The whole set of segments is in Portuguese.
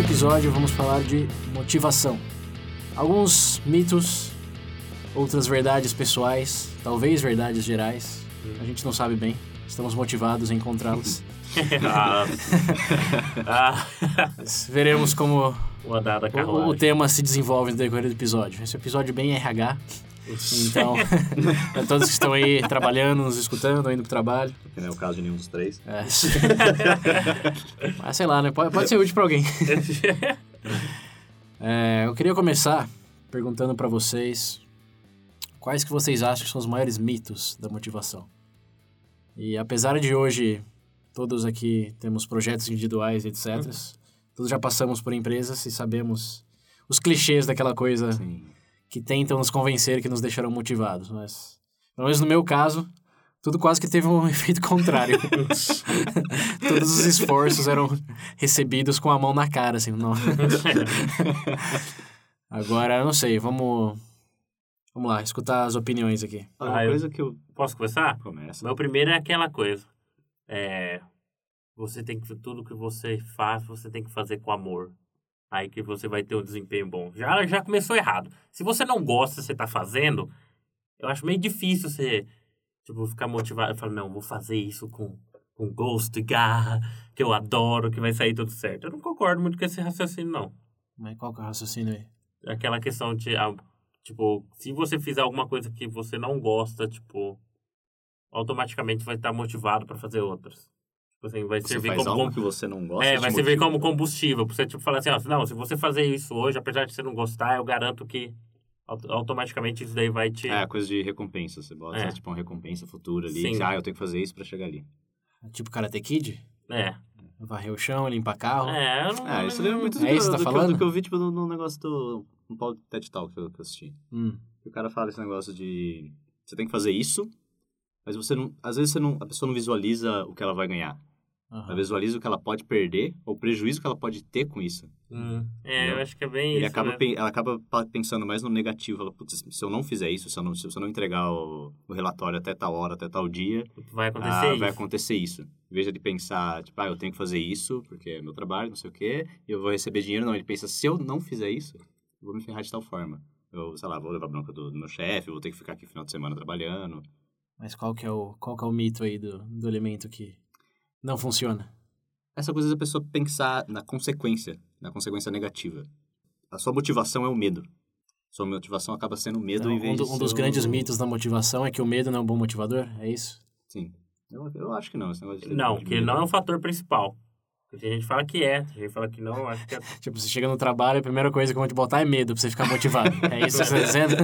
Neste episódio vamos falar de motivação. Alguns mitos, outras verdades pessoais, talvez verdades gerais. A gente não sabe bem. Estamos motivados a encontrá-los. Ah, ah, Veremos como o o, o tema se desenvolve no decorrer do episódio. Esse episódio é bem RH. Então, para todos que estão aí trabalhando, nos escutando, indo pro trabalho. Que não é o caso de nenhum dos três. É. Mas sei lá, né? Pode, pode ser útil para alguém. É, eu queria começar perguntando para vocês quais que vocês acham que são os maiores mitos da motivação. E apesar de hoje todos aqui temos projetos individuais, etc. Todos já passamos por empresas e sabemos os clichês daquela coisa Sim. Que tentam nos convencer que nos deixarão motivados, mas pelo menos no meu caso, tudo quase que teve um efeito contrário. Todos os esforços eram recebidos com a mão na cara, assim, não. Agora, eu não sei, vamos vamos lá, escutar as opiniões aqui. Uma Ah, eu- coisa que eu... Posso começar? Começa. Meu primeiro é aquela coisa. É, você tem que tudo que você faz, você tem que fazer com amor. Aí que você vai ter um desempenho bom. Já já começou errado. Se você não gosta, você tá fazendo, eu acho meio difícil você tipo ficar motivado e falar não, vou fazer isso com com gosto e garra, que eu adoro, que vai sair tudo certo. Eu não concordo muito com esse raciocínio não. Mas qual que é o raciocínio aí? aquela questão de, ah, tipo, se você fizer alguma coisa que você não gosta, tipo, automaticamente vai estar motivado para fazer outras. Tipo assim, vai Você servir faz como... algo que você não gosta É, vai servir como combustível. Pra você, tipo, falar assim, ó, não, se você fazer isso hoje, apesar de você não gostar, eu garanto que auto- automaticamente isso daí vai te... É, coisa de recompensa. Você bota, É. tipo, uma recompensa futura ali. Sim. que, ah, eu tenho que fazer isso pra chegar ali. Tipo Karate Kid? É. Varrer o chão, limpar carro. É, eu não... Ah, isso lembra muito do, É isso que tá do que eu- falando? do que eu vi, tipo, no, no negócio do... No Paulo TED Talk que eu, que eu assisti. Hum. Que o cara fala esse negócio de... Você tem que fazer isso, mas você não... Às vezes você não, a pessoa não visualiza o que ela vai ganhar. Aham. Ela visualiza o que ela pode perder, ou o prejuízo que ela pode ter com isso. Hum, é, eu acho que é bem Ele isso. acaba, né? ela acaba pensando mais no negativo. Ela, "Putz, se eu não fizer isso, se eu não, se eu não entregar o, o relatório até tal hora, até tal dia, Vai acontecer ah, isso. vai acontecer isso. Em vez de ele pensar, tipo, ah, eu tenho que fazer isso, porque é meu trabalho, não sei o quê, e eu vou receber dinheiro. Não, ele pensa, se eu não fizer isso, eu vou me ferrar de tal forma. Eu, sei lá, vou levar bronca do, do meu chefe, vou ter que ficar aqui final de semana trabalhando. Mas qual que é o, qual que é o mito aí do, do elemento que não funciona? Essa coisa da pessoa pensar na consequência, na consequência negativa. A sua motivação é o medo. Sua motivação acaba sendo o medo Então, em vez um, do- um dos grandes mitos da motivação é que o medo não é um bom motivador? É isso? Sim. Eu, eu acho que não. Não, que medo. não é o fator principal. Tem gente que fala que é, tem gente que fala que não, acho que é... Tipo, você chega no trabalho, a primeira coisa que vão te botar é medo pra você ficar motivado. É isso que você tá dizendo?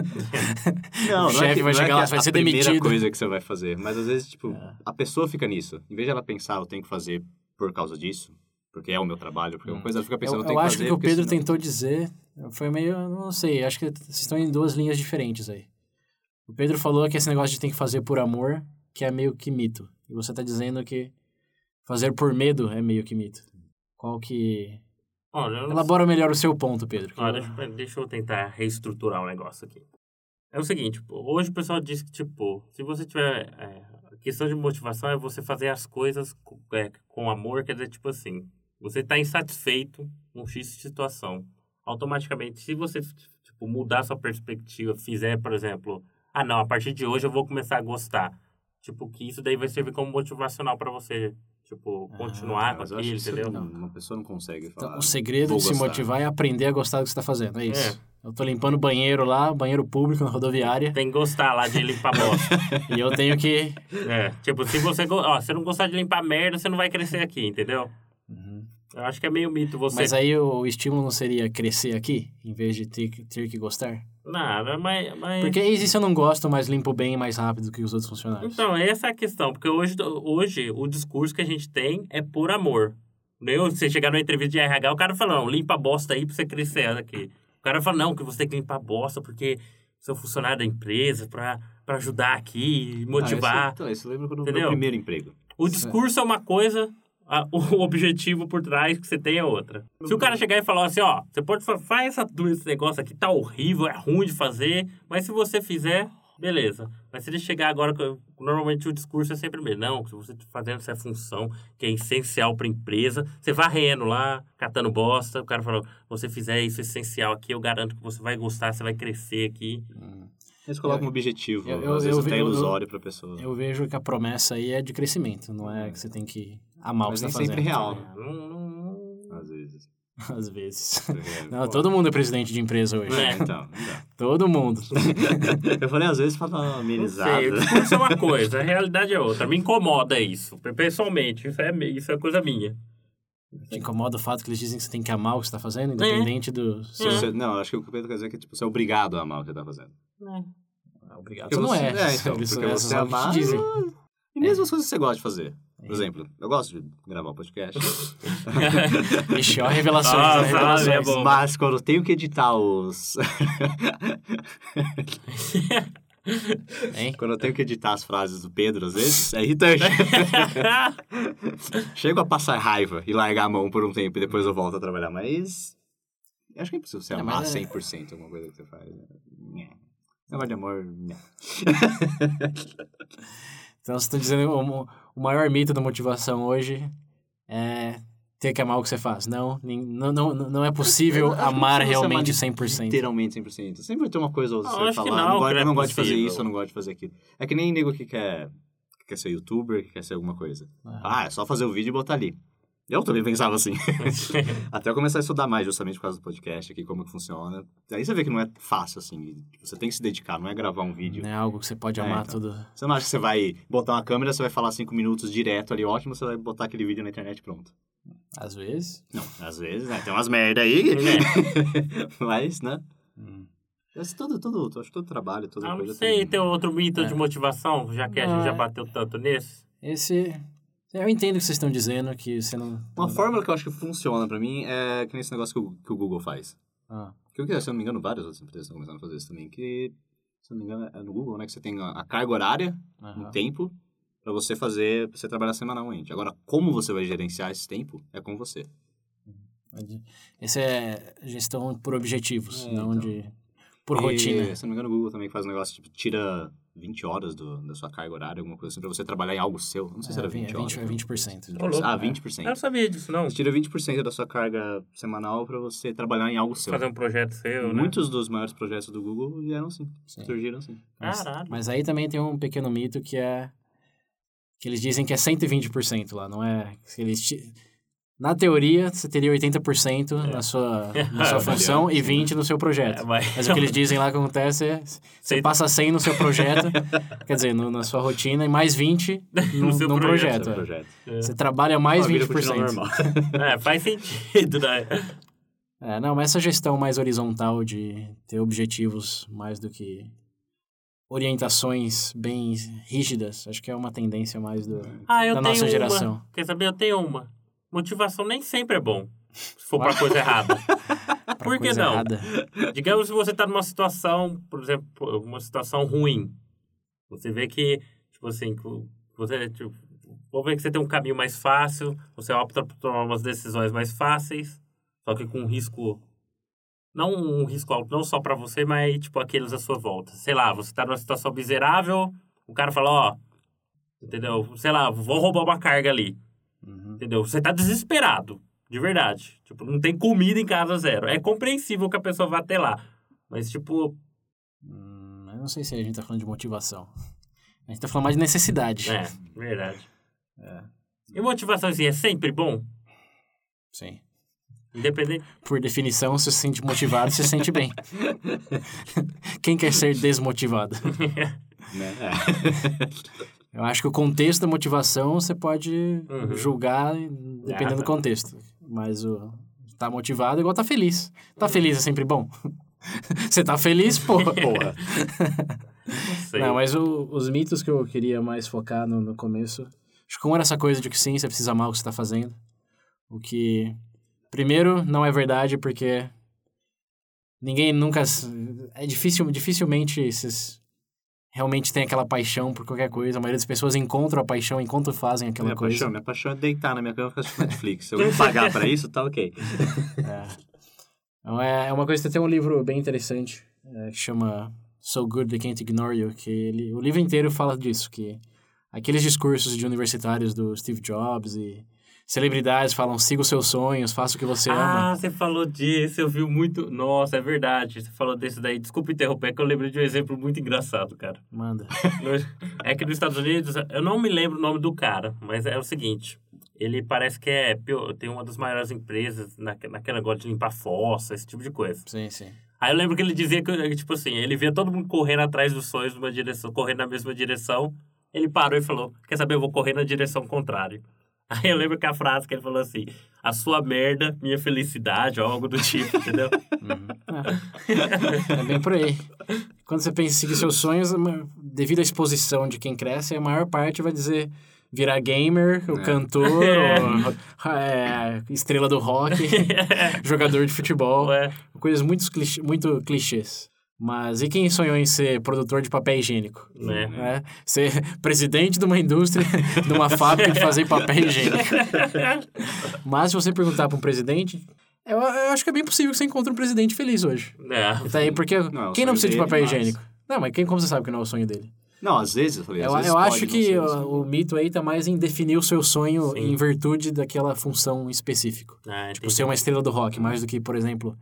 Não, O não chefe é que, vai não é chegar que lá, é você vai a ser primeira demitido. coisa que você vai fazer. Mas às vezes, tipo, É. a pessoa fica nisso. Em vez de ela pensar, eu tenho que fazer por causa disso, porque é o meu trabalho, porque é uma coisa, ela fica pensando, Eu, eu, eu tenho que acho que o que o Pedro senão- tentou dizer foi meio. Não sei, acho que vocês estão em duas linhas diferentes aí. O Pedro falou que esse negócio de tem que fazer por amor, que é meio que mito. E você tá dizendo que fazer por medo é meio que mito. Qual que. Olha, Elabora melhor o seu ponto, Pedro. Ah, eu- deixa, eu- tentar reestruturar o negócio aqui. É o seguinte, tipo, hoje o pessoal diz que, tipo, se você tiver... é, a questão de motivação é você fazer as coisas com, é, com amor, quer dizer, tipo assim, você está insatisfeito com X situação. Automaticamente, se você, tipo, mudar sua perspectiva, fizer, por exemplo, ah, não, a partir de hoje eu vou começar a gostar. Tipo, que isso daí vai servir como motivacional para você, tipo, continuar com Mas eu acho aquilo, que isso entendeu? não, uma pessoa não consegue falar. Então, o segredo "Vou de se gostar". motivar é aprender a gostar do que você tá fazendo. É isso. É. Eu tô limpando banheiro lá, banheiro público na rodoviária. Tem que gostar lá de limpar bosta. e eu tenho que. É, tipo, se você, go- ó, se não gostar de limpar merda, você não vai crescer aqui, entendeu? Eu acho que é meio mito você... Mas aí o estímulo não seria crescer aqui, em vez de ter, que- ter que gostar? Nada, mas... mas... Porque e se eu não gosto, mas limpo bem mais rápido que os outros funcionários? Então, essa é a questão, porque hoje, hoje o discurso que a gente tem é por amor. Nem você chegar numa entrevista de RH, o cara fala, não, limpa a bosta aí pra você crescer aqui. O cara fala, não, que você tem que limpar a bosta porque você é um funcionário da empresa pra, pra ajudar aqui, motivar. Ah, isso, então, isso lembra quando Entendeu? meu primeiro emprego. O discurso é uma coisa, a- o objetivo por trás que você tem é outra. Se o cara chegar e falar assim, ó, você pode fa- faz essa, esse negócio aqui, tá horrível, é ruim de fazer, mas se você fizer, beleza. Mas se ele chegar agora, normalmente o discurso é sempre o mesmo. Não, se você tá fazendo essa função que é essencial pra empresa, você varrendo lá, catando bosta, o cara falou, você fizer isso essencial aqui, eu garanto que você vai gostar, você vai crescer aqui. Eles colocam um objetivo, eu- eu- às vezes eu até eu- ilusório pra pessoa. Eu vejo que a promessa aí é de crescimento, não é que você tem que amar o que Mas você tá sempre fazendo. real, né? Às vezes. Às vezes. Não, pô, todo mundo é presidente de empresa hoje. É. É, então, dá. Todo mundo. Eu falei às vezes Não amenizada. sei, o discurso é uma coisa, a realidade é outra. Me incomoda isso, pessoalmente. Isso é, isso é coisa minha. Te incomoda o fato que eles dizem que você tem que amar o que você tá fazendo, independente do Se seu... você- não, acho que o que o Pedro quer dizer é que tipo, você é obrigado a amar o que você tá fazendo. Ah, Obrigado. Porque Você não é. é, então, porque você que te amar- dizem. E mesmo as coisas que você gosta de fazer. Por exemplo, eu gosto de gravar o podcast. Ixi, ó, revelações. Nossa, revelações. é bom. mas quando eu tenho que editar os. Hein? quando eu tenho que editar as frases do Pedro, às vezes, é irritante. Chego a passar raiva e largar a mão por um tempo e depois eu volto a trabalhar, mas. Acho que é impossível você É, amar mas é- 100% alguma coisa que você faz. né? Negócio de amor. Então você tá dizendo o, maior mito da motivação hoje é ter que amar o que você faz. Não, nem- não, não, não é possível Eu amar realmente amar 100%. Literalmente 100%. Sempre vai ter uma coisa ou outra você falar. não, não, gosto, é eu não gosto de fazer isso, eu não gosto de fazer aquilo. É que nem nego que quer, que quer ser youtuber, que quer ser alguma coisa. Ah, é só fazer o vídeo e botar ali. Eu também pensava assim. Até eu começar a estudar mais justamente por causa do podcast aqui, como que funciona. Aí você vê que não é fácil, assim. Você tem que se dedicar, não é gravar um vídeo. Não é algo que você pode É, amar então. tudo. Você não acha que você vai botar uma câmera, você vai falar cinco minutos direto ali, ótimo, você vai botar aquele vídeo na internet pronto. Às vezes. Não, às vezes, né? Tem umas merda aí. É. Mas, né? Hum. Mas todo, todo, acho que todo trabalho, toda Ah, não coisa sei, tem outro mito É. de motivação, já que a Não, gente já é- bateu tanto nesse. Esse. Eu entendo o que vocês estão dizendo, que você não. Uma fórmula que eu acho que funciona pra mim é que negócio que o, que o Google faz. Ah, Que, eu- se eu não me engano, várias outras empresas estão começando a fazer isso também. Que, se eu não me engano, é no Google, né? Que você tem a, a carga horária, aham. um tempo, pra você fazer, pra você trabalhar semanalmente. Agora, como você vai gerenciar esse tempo, é com você. Esse é gestão por objetivos, É, não então. de. Por E, rotina. Se eu não me engano, o Google também faz um negócio, tipo, tira 20 horas do, da sua carga horária, alguma coisa assim, pra você trabalhar em algo seu. Não sei se É, era vin- 20 é horas. 20, é 20%. Ô, louco, Ah, é. 20%. Eu não sabia disso, não. Você tira 20% da sua carga semanal pra você trabalhar em algo seu. Fazer um projeto seu, né? Muitos dos maiores projetos do Google vieram assim, Sim. surgiram assim. Mas, Caralho. mas aí também tem um pequeno mito que é. Que eles dizem que é 120% lá, não é? Eles Na teoria, você teria 80% na sua, na sua É, função e 20% no seu projeto. É, mas... Mas o que eles dizem lá que acontece é você passa 100 no seu projeto, quer dizer, no- na sua rotina, e mais 20 no, No seu no projeto, projeto. É é. Você trabalha mais A vida continua 20%. normal. É, faz sentido, né? É, não, mas essa gestão mais horizontal de ter objetivos mais do que orientações bem rígidas, acho que é uma tendência mais do, Ah, eu da tenho nossa uma. geração. Quer saber? Eu tenho uma. Motivação nem sempre é bom. Se for pra coisa errada. Por que não? errada. Digamos que você tá numa situação, por exemplo, uma situação ruim. Você vê que, tipo assim, você, tipo, vamos ver que você tem um caminho mais fácil, você opta por tomar umas decisões mais fáceis, só que com um risco, não um risco alto, não só pra você, mas, tipo, aqueles à sua volta. Sei lá, você tá numa situação miserável, o cara fala, ó, entendeu? Sei lá, vou roubar uma carga ali. Entendeu? Você tá desesperado, de verdade. Tipo, não tem comida em casa zero. É compreensível que a pessoa vá até lá. Mas, tipo, Hum, eu não sei se a gente tá falando de motivação. A gente tá falando mais de necessidade. é, verdade. É, E motivação, assim, é sempre bom? sim. Independente. Por definição, se você se sente motivado, você se sente bem. Quem quer ser desmotivado? Né? É. Eu acho que o contexto da motivação você pode Uhum. julgar dependendo do Ah, contexto. Mas o tá motivado é igual tá feliz. Tá feliz é sempre bom. você tá feliz, porra. Porra. Não mas o- os mitos que eu queria mais focar no, no começo, acho que um era essa coisa de que sim, você precisa amar o que você tá fazendo. O que, primeiro, não é verdade, porque ninguém nunca. É difícil, dificilmente esses realmente tem aquela paixão por qualquer coisa. A maioria das pessoas encontram a paixão enquanto fazem aquela minha coisa. Paixão, minha paixão é deitar na minha cama e ficar assistindo Netflix. Se eu pagar pra isso, tá ok. É. Então, é, é uma coisa, tem um livro bem interessante é, que chama So Good They Can't Ignore You, que ele, o livro inteiro fala disso, que aqueles discursos de universitários do Steve Jobs e celebridades falam siga os seus sonhos, faça o que você ama. Ah, você falou disso, eu vi muito. Nossa, é verdade. Você falou desse daí. Desculpa interromper, é que eu lembrei de um exemplo muito engraçado, cara. Manda. É que nos Estados Unidos, eu não me lembro o nome do cara, mas é o seguinte. Ele parece que é tem uma das maiores empresas na, naquela negócio de limpar fossa, esse tipo de coisa. Sim, sim. Aí eu lembro que ele dizia que, tipo assim, ele via todo mundo correndo atrás dos sonhos numa direção, correndo na mesma direção. Ele parou e falou: Quer saber, eu vou correr na direção contrária. Aí eu lembro que a frase que ele falou assim: A sua merda, minha felicidade, ou algo do tipo, entendeu? É bem por aí. Quando você pensa em seguir seus sonhos, uma- devido à exposição de quem cresce, a maior parte vai dizer virar gamer, o É. cantor, o, é, estrela do rock, jogador de futebol. Coisas muito, clichê, muito clichês. Mas e quem sonhou em ser produtor de papel higiênico? né? Né? Ser presidente de uma indústria, de uma fábrica de fazer papel higiênico. Mas se você perguntar para um presidente, eu, eu acho que é bem possível que você encontre um presidente feliz hoje. É. Tá aí, porque Não, é quem não precisa de dele, papel mas- higiênico? Não, mas quem, como você sabe que não é o sonho dele? Não, às vezes eu falei, às Eu, vezes eu acho que o, o mito aí tá mais em definir o seu sonho Sim. em virtude daquela função específica. Ah, Tipo, entendi. ser uma estrela do rock, mais do que, por exemplo,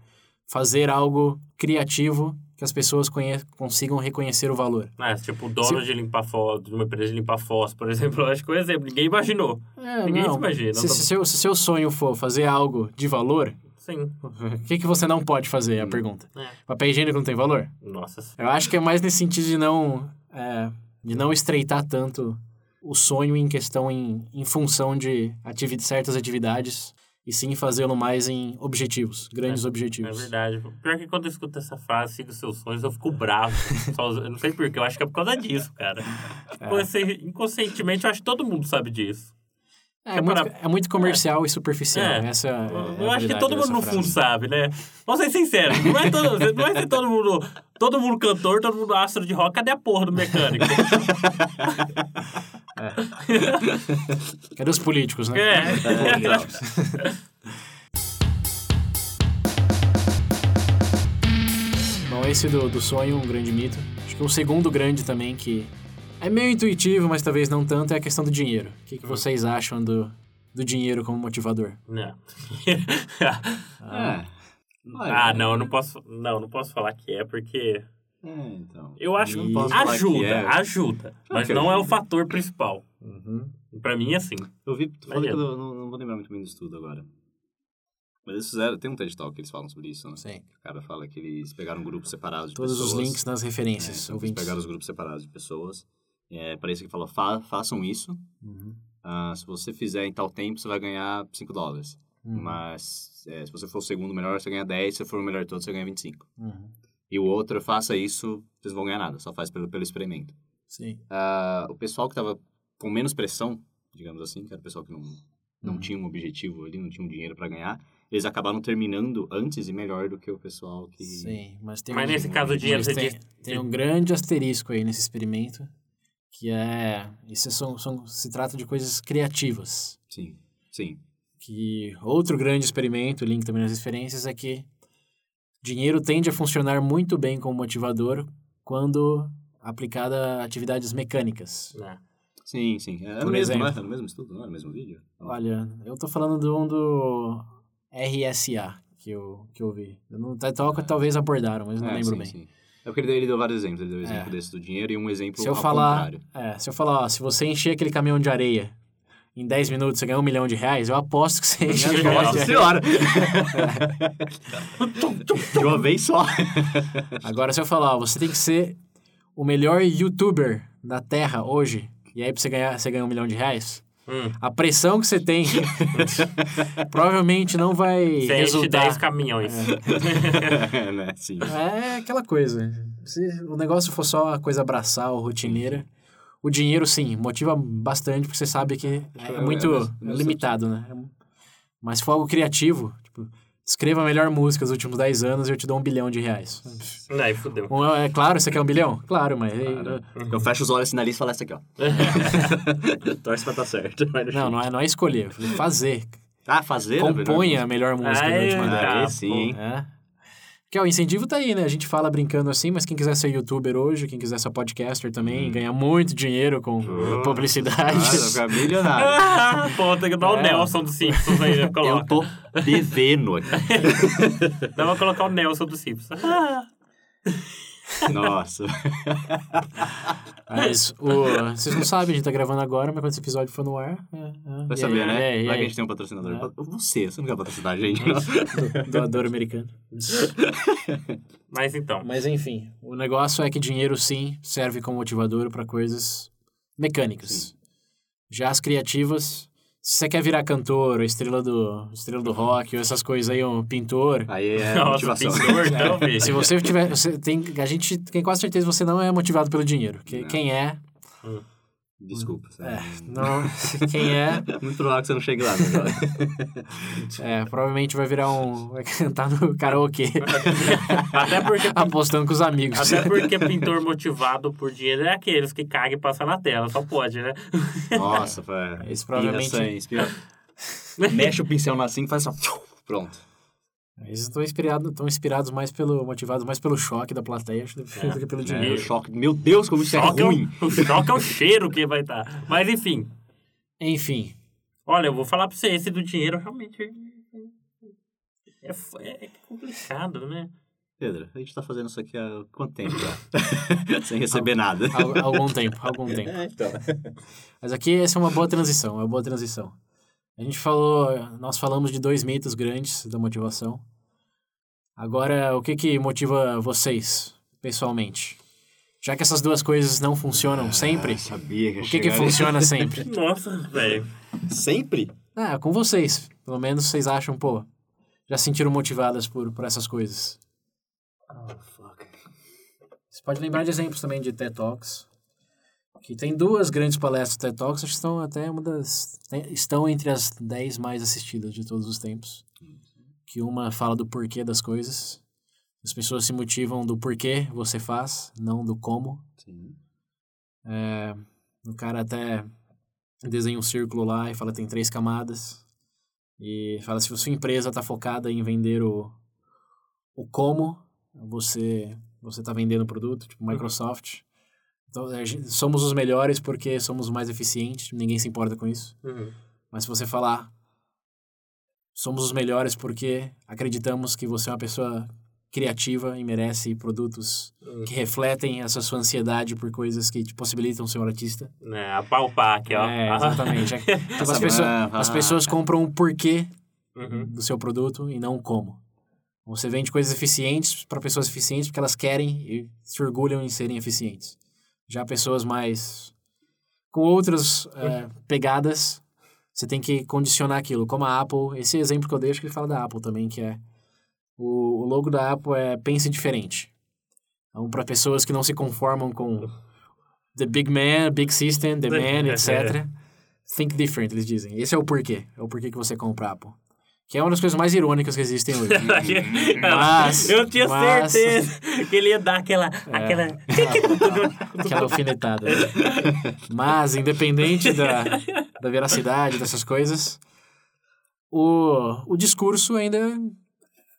fazer algo criativo que as pessoas consigam reconhecer o valor. Ah, tipo, o dono de limpar fossa, de uma empresa de limpar fossa, por exemplo, eu acho que é um exemplo. Ninguém imaginou. É, Ninguém não. se imagina. Se, não se tô- seu, se seu sonho for fazer algo de valor, Sim. o que, que você não pode fazer? É a pergunta. É. Papel higiênico não tem valor? Nossa Eu acho que é mais nesse sentido de não, é, de não estreitar tanto o sonho em questão em, em função de ativi certas atividades e sim fazê-lo mais em objetivos, grandes É objetivos. verdade. Pior que quando eu escuto essa frase, siga os seus sonhos, eu fico bravo. Só- eu não sei porquê, eu acho que é por causa disso, cara. Esse- inconscientemente, eu acho que todo mundo sabe disso. É, muito, para- é muito comercial e superficial. É. Essa é é eu acho que todo mundo no fundo sabe, né? Vamos ser sinceros, não é, todo, não é ser todo mundo, todo mundo cantor, todo mundo astro de rock, cadê a porra do mecânico? Cadê os políticos, né? É. Bom, esse do, do sonho, um grande mito. Acho que um segundo grande também que é meio intuitivo, mas talvez não tanto, é a questão do dinheiro. O que, que vocês acham do, do dinheiro como motivador? Não. É. ah, não, eu não posso, não, não posso falar que é, porque É, então. eu acho que ajuda, é. ajuda, mas não é o fator principal. Pra mim, assim. Eu vi, tu falou que eu não, não vou lembrar muito bem do estudo agora. Mas eles fizeram, tem um TED Talk que eles falam sobre isso, né? Sim. O cara fala que eles pegaram grupos separados de Todos pessoas. os links nas É, referências, então, eles pegaram os grupos separados de pessoas. É, para isso que falou, fa façam isso. Uhum. Ah, se você fizer em tal tempo, você vai ganhar 5 dólares. Uhum. Mas é, se você for o segundo melhor, você ganha 10. Se for o melhor de todos, você ganha 25. Uhum. E o outro, faça isso, vocês não vão ganhar nada. Só faz pelo, pelo experimento. Sim. Ah, o pessoal que tava com menos pressão, digamos assim, que era o pessoal que não, não Uhum. tinha um objetivo ali, não tinha um dinheiro para ganhar, eles acabaram terminando antes e melhor do que o pessoal que... Sim, mas tem Mas um, nesse caso, o dinheiro tem, diz- tem um grande asterisco aí nesse experimento, que é... Isso são, são, se trata de coisas criativas. Sim, sim. que outro grande experimento, link também nas referências, é que dinheiro tende a funcionar muito bem como motivador quando aplicado a atividades mecânicas. né? Sim, sim. É Por no mesmo, né? É no mesmo estudo, não é no mesmo vídeo? Olha, eu tô falando de um do RSA que eu, que eu vi. No TED Talk talvez abordaram, mas não É, lembro sim, bem. sim. É porque ele deu, ele deu vários exemplos. Ele deu o exemplo É. desse do dinheiro e um exemplo Se eu falar, contrário. é, se eu falar, ó, se você encher aquele caminhão de areia em 10 minutos você ganha um milhão de reais, eu aposto que você enche de Nossa areia. senhora! De uma vez só. Agora, se eu falar, ó, você tem que ser o melhor youtuber da Terra hoje, e aí pra você ganhar, você ganha um milhão de reais, Hum. a pressão que você tem provavelmente não vai Você resultar. 10 caminhões. né? Sim. É aquela coisa. Se o negócio for só uma coisa braçal, rotineira, o dinheiro, sim, motiva bastante, porque você sabe que é É, muito é, mas- limitado, né? É Mas se for algo criativo, tipo, escreva a melhor música dos últimos 10 anos e eu te dou um bilhão de reais. Aí fudeu. Um, É claro, você quer um bilhão? Claro, mas... Cara, Eu fecho os olhos assim na lista e falo essa aqui, ó. Torce pra tá certo. Não, não é, não é escolher, é fazer. Ah, fazer? Componha a melhor música da Aí, última tá, década. Aí sim? É. Porque ó, o incentivo tá aí, né? A gente fala brincando assim, mas quem quiser ser youtuber hoje, quem quiser ser podcaster também, ganhar muito dinheiro com publicidade. Cara, ficar milionário. Pô, tem que dar o É. Nelson dos Simpsons aí, né? Eu tô devendo aqui. Dá pra colocar o Nelson dos Simpsons. Nossa. Mas o, vocês não sabem, a gente tá gravando agora, mas quando esse episódio for no ar. É, é. Vai saber, aí, né? e Vai que a gente tem um patrocinador. É. Você, você não quer patrocinar a gente, não. Do- Doador americano. Mas então. Mas enfim, o negócio é que dinheiro sim serve como motivador para coisas mecânicas. Já as criativas, se você quer virar cantor, ou estrela do, estrela do rock, ou essas coisas aí, um pintor. Aí é Nossa, motivação. pintor, então, Se você tiver. Você tem, a gente tem quase certeza que você não é motivado pelo dinheiro. Que, Não. quem é. Desculpa. É, não, quem é, Muito provável que você não chegue lá. né? é, provavelmente vai virar um. Vai cantar no karaokê, Até porque, apostando com os amigos. até porque pintor motivado por dinheiro é aqueles que caga e passa na tela. Só pode, né? Nossa, foi. Esse provavelmente- Inspira... Mexe o pincel na assim e faz só. Pronto. Eles estão inspirados, estão inspirados mais pelo. motivados mais pelo choque da plateia acho, do que do que pelo É, dinheiro. o choque. Meu Deus, como isso é Choque é, ruim. o, o choque é o cheiro que vai estar. Mas enfim. Enfim, Olha, eu vou falar pra você, esse do dinheiro realmente é, f- é complicado, né? Pedro, a gente tá fazendo isso aqui há quanto tempo já? Sem receber nada. há, há algum tempo, algum tempo. É, então. Mas aqui essa é uma boa transição, é uma boa transição. A gente falou, nós falamos de dois mitos grandes da motivação. Agora, o que que motiva vocês, pessoalmente? Já que essas duas coisas não funcionam sempre, Ah, sabia que o que que funciona sempre? Nossa, velho. Sempre? Ah, com vocês. Pelo menos vocês acham, pô, já se sentiram motivadas por, por essas coisas. Oh, fuck. Você pode lembrar de exemplos também de TED Talks. Que tem duas grandes palestras TED Talks, acho que estão até uma das. estão entre as 10 mais assistidas de todos os tempos. Que uma fala do porquê das coisas. As pessoas se motivam do porquê você faz, não do como. Sim. É, o cara até desenha um círculo lá e fala que tem três camadas. E fala se a sua empresa está focada em vender o, o como, você você está vendendo o produto, tipo Microsoft. Então, a somos os melhores porque somos os mais eficientes, ninguém se importa com isso. Uhum. Mas se você falar, somos os melhores porque acreditamos que você é uma pessoa criativa e merece produtos Uhum. que refletem essa sua ansiedade por coisas que te possibilitam ser um artista. É, apalpar aqui, ó. É, exatamente. Então, as, Essa pessoas, as pessoas compram o porquê Uhum. do seu produto e não o como. Você vende coisas eficientes para pessoas eficientes porque elas querem e se orgulham em serem eficientes. Já pessoas mais com outras é, pegadas, você tem que condicionar aquilo. Como a Apple, esse exemplo que eu deixo que ele fala da Apple também, que é o, o logo da Apple é pense diferente. Então, para pessoas que não se conformam com the big man, big system, the man, etc. Think different, eles dizem. Esse é o porquê. É o porquê que você compra a Apple. Que é uma das coisas mais irônicas que existem hoje. Mas- eu tinha mas- certeza que ele ia dar aquela. aquela... Aquela alfinetada. Mas, independente da, da veracidade dessas coisas, o, o discurso ainda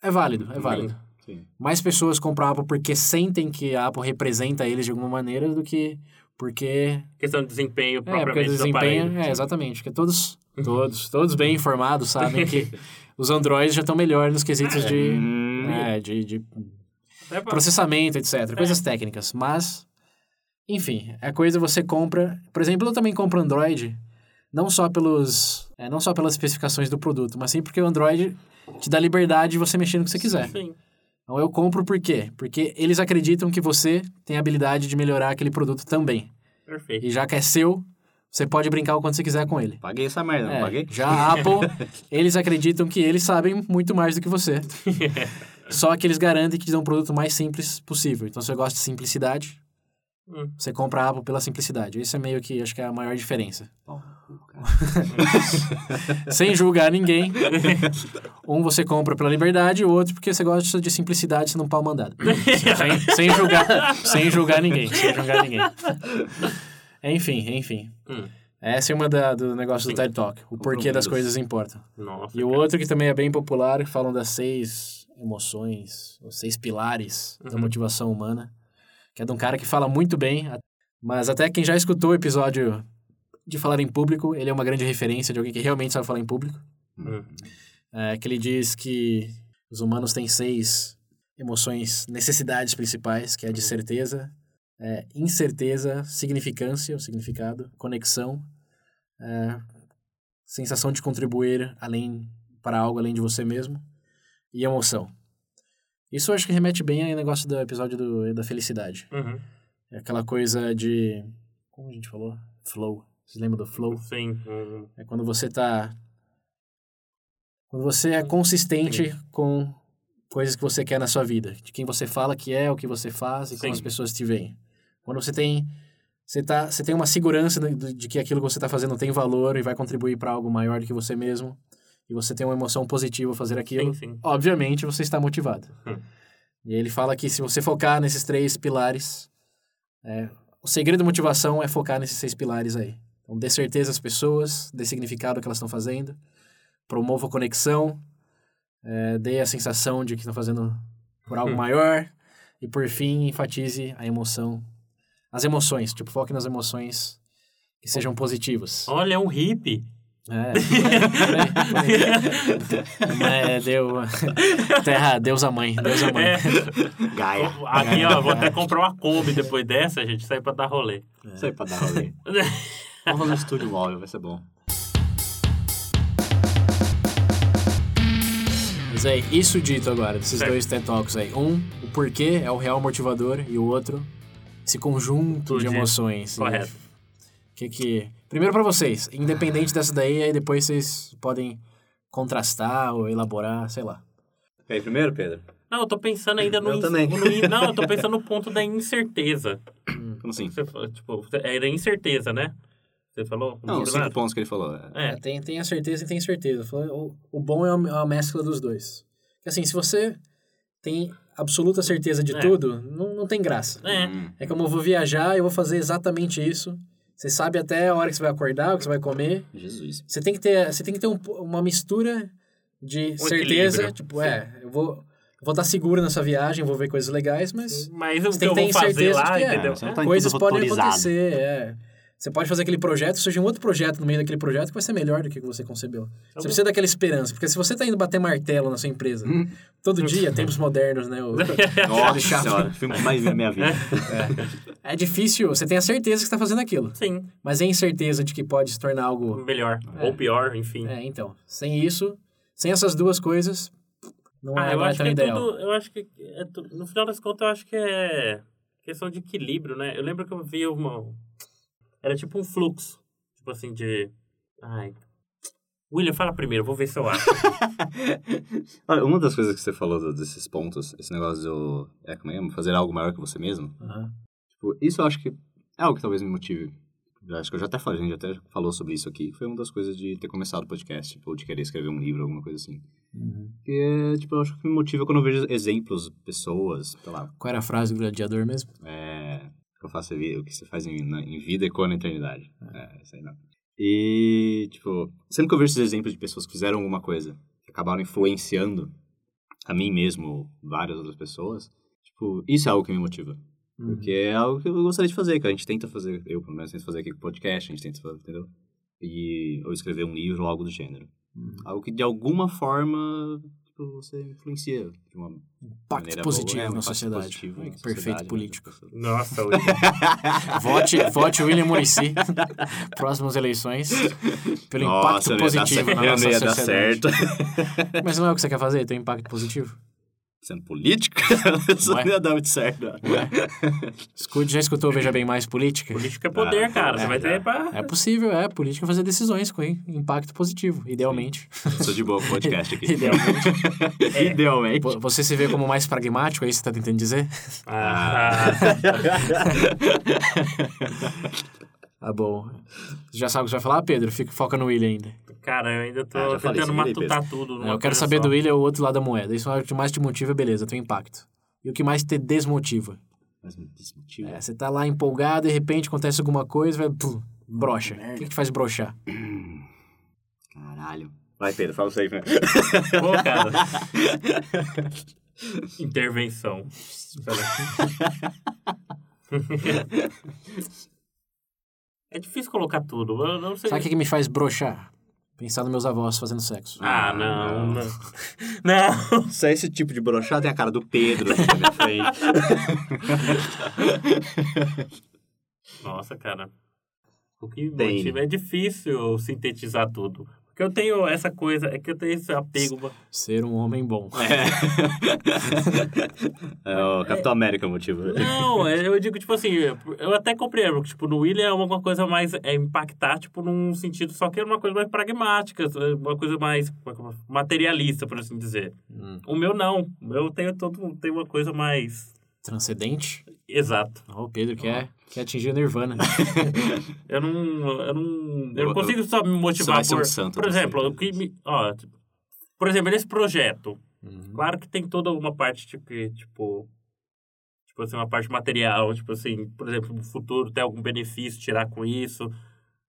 é válido, é válido. Sim. Mais pessoas compram a Apple porque sentem que a Apple representa eles de alguma maneira do que porque... questão de desempenho É, porque propriamente do desempenho... É, exatamente. Porque todos, todos, todos bem informados sabem que os Androids já estão melhor nos quesitos de, Hum. é, de, de É processamento, etc. Coisas técnicas. Mas, enfim, é coisa você compra. Por exemplo, eu também compro Android, não só pelos. é, não só pelas especificações do produto, mas sim porque o Android te dá liberdade de você mexer no que você quiser. Sim. Então eu compro por quê? Porque eles acreditam que você tem a habilidade de melhorar aquele produto também. Perfeito. E já que é seu, você pode brincar o quanto você quiser com ele. Paguei essa merda, não É, paguei? já a Apple, eles acreditam que eles sabem muito mais do que você. Só que eles garantem que te dão um produto mais simples possível. Então, se você gosta de simplicidade, Hum. Você compra a Apple pela simplicidade. Isso é meio que, acho que é a maior diferença. Bom. Sem julgar ninguém. Um você compra pela liberdade, o outro porque você gosta de simplicidade, você não pau mandado. sem, sem julgar, sem julgar ninguém. Sem julgar ninguém. Enfim, enfim. Hum. Essa é uma da, do negócio do Sim. TED Talk. O porquê das coisas importam. Nossa. E o cara. outro que também é bem popular, falam das seis emoções, os seis pilares da Uhum. motivação humana, que é de um cara que fala muito bem, mas até quem já escutou o episódio de falar em público, ele é uma grande referência de alguém que realmente sabe falar em público. Hum. É, que ele diz que os humanos têm seis emoções, necessidades principais, que é de certeza, é, incerteza, significância, o significado, conexão, é, sensação de contribuir além para algo além de você mesmo e emoção. Isso eu acho que remete bem ao negócio do episódio do, da felicidade. Uhum. É aquela coisa de. Como a gente falou? Flow. Vocês lembram do flow? Sim. hum. É quando você tá. Quando você é consistente com coisas que você quer na sua vida. De quem você fala que é, o que você faz e como Sim. as pessoas te veem. Quando você tem. Você, tá, você tem uma segurança de- de que aquilo que você está fazendo tem valor e vai contribuir para algo maior do que você mesmo. E você tem uma emoção positiva fazer aquilo. Sim, sim. Obviamente você está motivado. Hum. E ele fala que se você focar nesses três pilares, é, o segredo da motivação é focar nesses seis pilares aí. Então, dê certeza às pessoas, dê significado ao que elas estão fazendo, promova a conexão, é, dê a sensação de que estão fazendo por algo Hum. maior e, por fim, enfatize a emoção. As emoções, tipo, foque nas emoções que sejam positivas. Olha, é um hippie. É, é, deu. Terra, Deus a mãe, Deus a mãe. É. Gaia. Aqui, ó, vou até comprar uma Kombi depois dessa, a gente sai pra dar rolê. Isso aí pra dar rolê. Vamos fazer um estúdio móvel, vai ser bom. Mas é isso dito agora, desses Certo. dois TED Talks aí. Um, o porquê é o real motivador, e o outro, esse conjunto Tudo de de- emoções. Correto. Que que... Primeiro pra vocês, independente dessa daí, aí depois vocês podem contrastar ou elaborar, sei lá. Quer ir primeiro, Pedro? Não, eu tô pensando ainda no... Eu também. no não, eu tô pensando no ponto da incerteza. Como assim? Você falou, tipo, era incerteza, né? Você falou? Não, os cinco pontos que ele falou. é- É. É, tem, tem a certeza e tem certeza. O, o bom é uma, é mescla dos dois. Porque assim, se você tem absoluta certeza de É. tudo, não, não tem graça. É. É como eu vou viajar, eu vou fazer exatamente isso. Você sabe até a hora que você vai acordar, o que você vai comer. Jesus. Você tem que ter, você tem que ter um- uma mistura de certeza. equilíbrio, Tipo, é, eu vou, eu vou estar seguro nessa viagem, vou ver coisas legais, mas Mas o Você que tem eu vou fazer certeza lá, é. entendeu? Você não tá em coisas podem acontecer. É. Você pode fazer aquele projeto, surge um outro projeto no meio daquele projeto que vai ser melhor do que o que você concebeu. Você precisa daquela esperança, porque se você tá indo bater martelo na sua empresa, todo dia, tempos modernos, né? o- Nossa senhora, filme que mais vi na minha vida. É difícil, você tem a certeza que está fazendo aquilo, Sim, mas é incerteza de que pode se tornar algo. melhor. É. Ou pior, enfim. É, então, sem isso, sem essas duas coisas, não Ah, é, eu não é acho que tão é ideal. tudo. Eu acho que. É tu- no final das contas, eu acho que é questão de equilíbrio, né? Eu lembro que eu vi uma. Era tipo um fluxo. Tipo assim, de. Ai. William, fala primeiro, vou ver se eu acho. Olha, uma das coisas que você falou do- desses pontos, esse negócio do. É, como é? Fazer algo maior que você mesmo. Aham. Tipo, isso eu acho que é algo que talvez me motive. Eu acho que eu já até falei, a gente até falou sobre isso aqui. Foi uma das coisas de ter começado o podcast, ou de querer escrever um livro, alguma coisa assim. Uhum. Que, tipo, eu acho que me motiva quando eu vejo exemplos, pessoas, sei lá, Qual era a frase do gladiador mesmo? é, que eu faço, é vi- o que você faz em, na- em vida ecoa na eternidade. É, isso aí não. E, tipo, sempre que eu vejo esses exemplos de pessoas que fizeram alguma coisa, que acabaram influenciando a mim mesmo, ou várias outras pessoas, tipo, isso é algo que me motiva. Uhum. Porque é algo que eu gostaria de fazer, que a gente tenta fazer, eu pelo menos tento fazer aqui com o podcast, a gente tenta fazer, entendeu? E, ou escrever um livro ou algo do gênero. Uhum. Algo que de alguma forma, tipo, você influencia de uma Impacto positivo boa, é, na impacto sociedade. positivo na perfeito sociedade, político. Nossa, William. Vote, vote William Muricy. Próximas eleições. Pelo impacto ia dar positivo na nossa não ia dar sociedade. certo. Mas não é o que você quer fazer? Ter um impacto positivo? Sendo político, isso não Ué? ia dar muito certo. Escute, já escutou Veja Bem Mais Política? Política é poder, Ah, cara. Você é, vai ter é. pra... É possível, é. Política é fazer decisões com impacto positivo, idealmente. Sou de boa com o podcast aqui. Idealmente. Idealmente. Vo- Você se vê como mais pragmático, é isso que você tá tentando dizer? Ah, Ah, bom. Você já sabe o que você vai falar, Pedro? Fica, foca no William ainda. Cara, eu ainda tô Ah, tentando matutar tudo. Numa eu quero saber só. do William o outro lado da moeda. Isso é o que mais te motiva, beleza, tem impacto. E o que mais te desmotiva? Mas me desmotiva. É, você tá lá empolgado, de repente acontece alguma coisa, vai, pum, brocha. O que, que te faz brochar? Caralho. Vai, Pedro, fala isso aí. né? Pô, cara. Intervenção. é difícil colocar tudo. Eu não sei. Sabe o que, que me faz brochar? Pensar nos meus avós fazendo sexo. Ah, não, não. não. Não. Se é esse tipo de brochado, tem a cara do Pedro aqui na minha frente. Nossa, cara. O que Tem. motiva é difícil sintetizar tudo. Porque eu tenho essa coisa, é que eu tenho esse apego. Ser um homem bom. É o Capitão América o motivo. Não, é, eu digo, tipo assim, eu até compreendo, que, tipo, no William é uma coisa mais, é impactar, tipo, num sentido, só que é uma coisa mais pragmática, uma coisa mais materialista, por assim dizer. Hum. O meu não, o meu tem todo, tem uma coisa mais Transcendente? exato. O Pedro quer, quer atingir o Nirvana. Eu não, eu não, eu não consigo só me motivar ser um por, santo, por exemplo, o que me, ó, tipo, por exemplo, nesse projeto, Uhum. Claro que tem toda uma parte tipo, que, tipo, tipo assim, uma parte material, tipo assim, por exemplo, no futuro ter algum benefício, tirar com isso,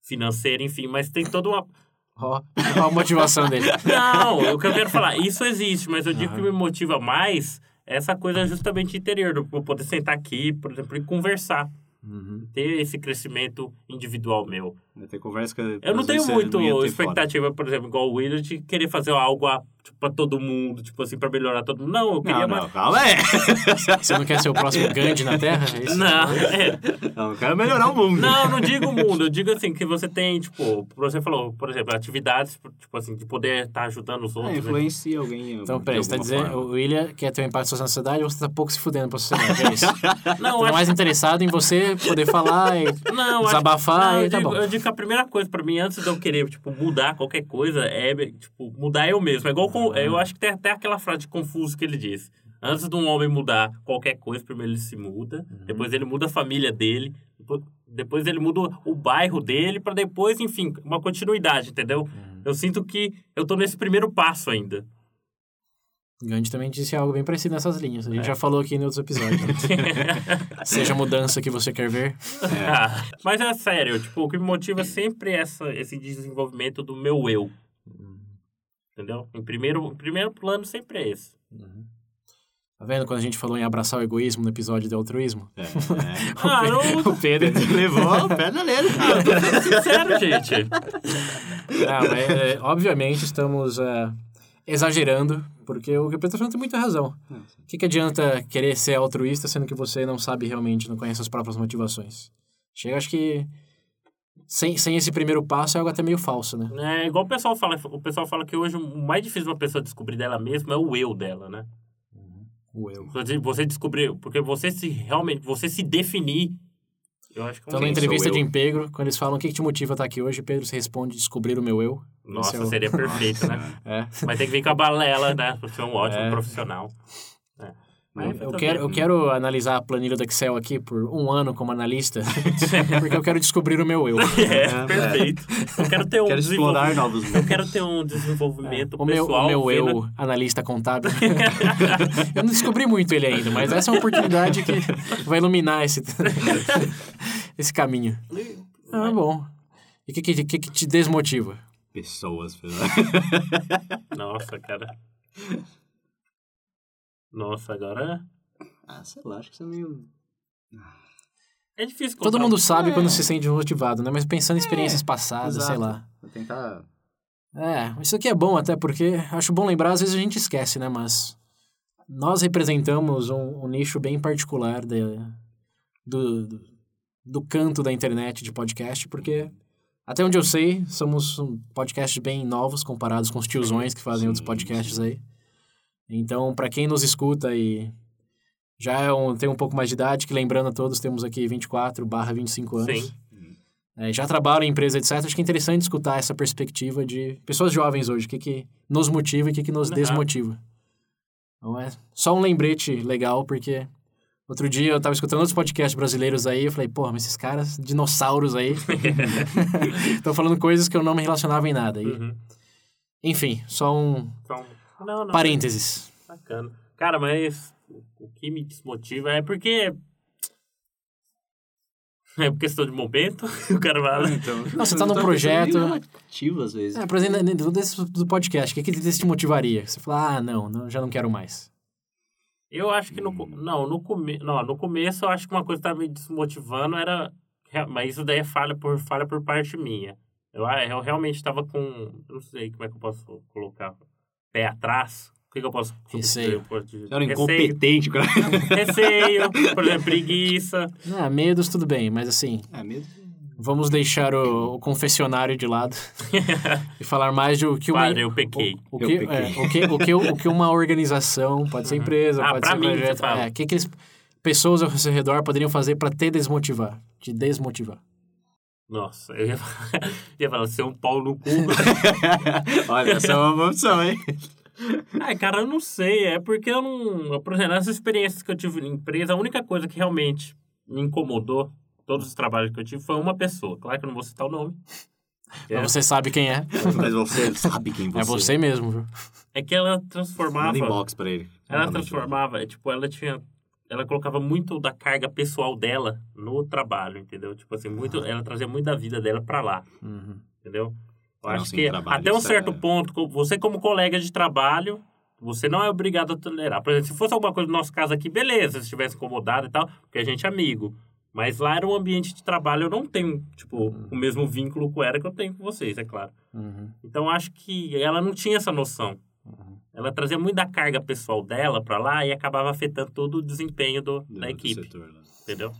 financeiro, enfim, mas tem toda uma. Ó, ó a motivação dele. Não, o que eu quero falar, isso existe, mas eu digo que Aham. me motiva mais essa coisa justamente interior, do poder sentar aqui, por exemplo, e conversar, Uhum. ter esse crescimento individual meu. Vai ter conversa que Eu não tenho muito não expectativa, por exemplo, igual o William, de querer fazer algo ah, tipo, pra todo mundo, tipo assim, pra melhorar todo mundo. Não, eu queria Não, mais. não, calma aí. Você não quer ser o próximo Gandhi na Terra? É isso? Não, é. Não, eu quero melhorar o mundo. Não, não digo o mundo. Eu digo assim, que você tem, tipo, você falou, por exemplo, atividades, tipo assim, de poder estar ajudando os É, outros. né? influencia alguém. Então, peraí, você tá dizendo, forma. o William quer ter um impacto social na sociedade ou você tá pouco se fudendo pra sociedade? É isso? Não, tá acho- mais interessado em você poder falar e não, acho- desabafar não, e tá digo, bom. eu digo que a primeira coisa pra mim, antes de eu querer, tipo, mudar qualquer coisa, é, tipo, mudar eu mesmo. É igual, com, eu acho que tem até aquela frase de Confuso que ele diz. Antes de um homem mudar qualquer coisa, primeiro ele se muda, depois ele muda a família dele, depois, depois ele muda o bairro dele, pra depois, enfim, uma continuidade, entendeu? Eu sinto que eu tô nesse primeiro passo ainda. Gandhi também disse algo bem parecido nessas linhas. A gente É. já falou aqui em outros episódios. né? Seja a mudança que você quer ver. Ah, mas é sério, tipo, o que me motiva sempre é essa, esse desenvolvimento do meu eu. Entendeu? Em primeiro, em primeiro plano sempre é esse. Tá vendo quando a gente falou em abraçar o egoísmo no episódio de altruísmo? É, é. Ah, não, O Pedro. Levou o pé na orelha. sincero, gente. Não, mas, é, obviamente estamos é, exagerando, porque o que o Pedro falando tem muita razão. O que, que adianta querer ser altruísta sendo que você não sabe realmente, não conhece as próprias motivações? Chega, acho que sem, sem esse primeiro passo é algo até meio falso, né? É igual o pessoal fala, o pessoal fala que hoje o mais difícil de uma pessoa descobrir dela mesma é o eu dela, né? O eu. Você- Você descobrir, porque você se realmente, você se definir, eu acho que é um Então, na entrevista de emprego, quando eles falam o que, que te motiva a estar aqui hoje, Pedro responde descobrir o meu eu. Nossa, é o- seria perfeito, né? É. Mas tem que vir com a balela, né? Pra ser um ótimo É. profissional. É. Mas Eu quero, eu quero analisar a planilha do Excel aqui por um ano como analista, porque eu quero descobrir o meu eu. É, perfeito. Eu quero ter um Quero explorar desenvolvimento. novos Eu quero ter um desenvolvimento O meu, pessoal. o meu eu, analista contábil. eu não descobri muito ele ainda, mas essa é uma oportunidade que vai iluminar esse, esse caminho. Ah, bom. E o que, que, que, te desmotiva? Pessoas. Nossa, cara. Nossa, agora Ah, sei lá, acho que isso é meio... é difícil Todo mundo sabe É. quando se sente motivado, né? Mas pensando em experiências passadas, sei exato. lá. Vou tentar... É, isso aqui é bom até porque acho bom lembrar, às vezes a gente esquece, né? Mas nós representamos um, um nicho bem particular de, do, do, do canto da internet de podcast, porque até onde eu sei, somos um podcasts bem novos comparados com os tiozões que fazem outros Sim, podcasts aí. Então, para quem nos escuta e já é um, tem um pouco mais de idade, que lembrando a todos, temos aqui 24 barra 25 anos. Sim. É, já trabalham em empresa, etc. Acho que é interessante escutar essa perspectiva de pessoas jovens hoje, o que, que nos motiva e o que, que nos Uhum. desmotiva. Então é só um lembrete legal, porque outro dia eu tava escutando outros podcasts brasileiros aí, eu falei, porra, mas esses caras, dinossauros aí, estão falando coisas que eu não me relacionava em nada. E, Uhum. Enfim, só um Então, não, não. parênteses. Bacana. Cara, mas o- que me desmotiva é porque. É por questão de momento, o cara vai. Então, você tá num eu tô projeto- ativo às vezes. É, por exemplo, dentro desse, do podcast, o que, que te motivaria? Você fala, ah, não, não, já não quero mais. Eu acho que no. co- Não, no, come... não, no começo eu acho que uma coisa que tá me desmotivando era. Mas isso daí é falha por, falha por parte minha. Eu, ah, eu realmente estava com. eu Não sei como é que eu posso colocar. Pé atrás. O que, que eu posso. Receio. eu era Receio. incompetente, cara. Receio, por exemplo, preguiça. Ah, medos, tudo bem, mas assim, É mesmo? vamos deixar o, o confessionário de lado e falar mais do que uma... Padre, eu pequei. O, o Eu que, pequei. é, o, que, o, que, o que uma organização, pode ser empresa, Ah, pode ser mim, projeto, fala. é, o que, que eles, pessoas ao seu redor poderiam fazer para te desmotivar, te desmotivar. Nossa, eu ia, ia falar, ser um pau no cu. Olha, essa é uma opção, hein? Ai, cara, eu não sei. É porque eu não. Por exemplo, nas experiências que eu tive em empresa, a única coisa que realmente me incomodou, todos os trabalhos que eu tive, foi uma pessoa. Claro que eu não vou citar o nome. É, Mas você sabe quem é, Mas você sabe quem você é você mesmo, viu? é que ela Manda transformava. inbox pra ele. Ela Manda transformava, é, tipo, ela tinha. Ela colocava muito da carga pessoal dela no trabalho, entendeu? Tipo assim, muito, ela trazia muito da vida dela pra lá, Uhum. entendeu? Eu Não, acho que até um isso certo é- ponto, você como colega de trabalho, você não é obrigado a tolerar. Por exemplo, se fosse alguma coisa no nosso caso aqui, beleza, se estivesse incomodado e tal, porque a gente é amigo. Mas lá era um ambiente de trabalho, eu não tenho, tipo, o mesmo vínculo com ela que eu tenho com vocês, é claro. Uhum. Então, acho que ela não tinha essa noção. Ela trazia muito da carga pessoal dela pra lá e acabava afetando todo o desempenho do, Do- da do equipe, setor lá. entendeu?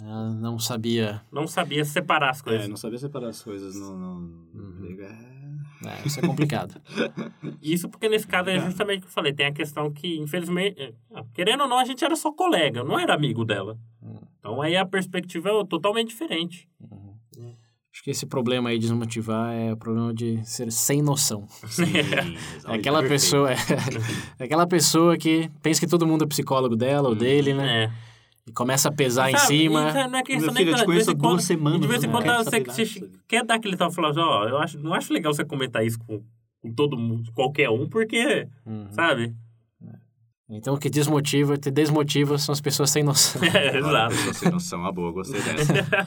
Ela não sabia, Não sabia separar as coisas. É, não sabia separar as coisas no... no... Uhum. É... isso é complicado. Isso porque nesse caso é justamente o que eu falei. Tem a questão que, infelizmente, é, ah, querendo ou não, a gente era só colega, não era amigo dela. Hum. Então aí a perspectiva é totalmente diferente. Que esse problema aí de desmotivar é o problema de ser sem noção. Sim, É aquela perfeito. pessoa, é, é aquela pessoa que pensa que todo mundo é psicólogo dela ou dele, né? É. E começa a pesar em Sabe, cima. isso não é questão nem filho, eu te conheço em há duas quando- semanas, De vez em eu quando você, você quer dar aquele tal falando, ó, eu acho, não acho legal você comentar isso com, com todo mundo, qualquer um, porque, Uhum. sabe? Então o que desmotiva, te desmotiva são as pessoas sem noção. É, exato. pessoa sem noção, uma boa, gostei dessa.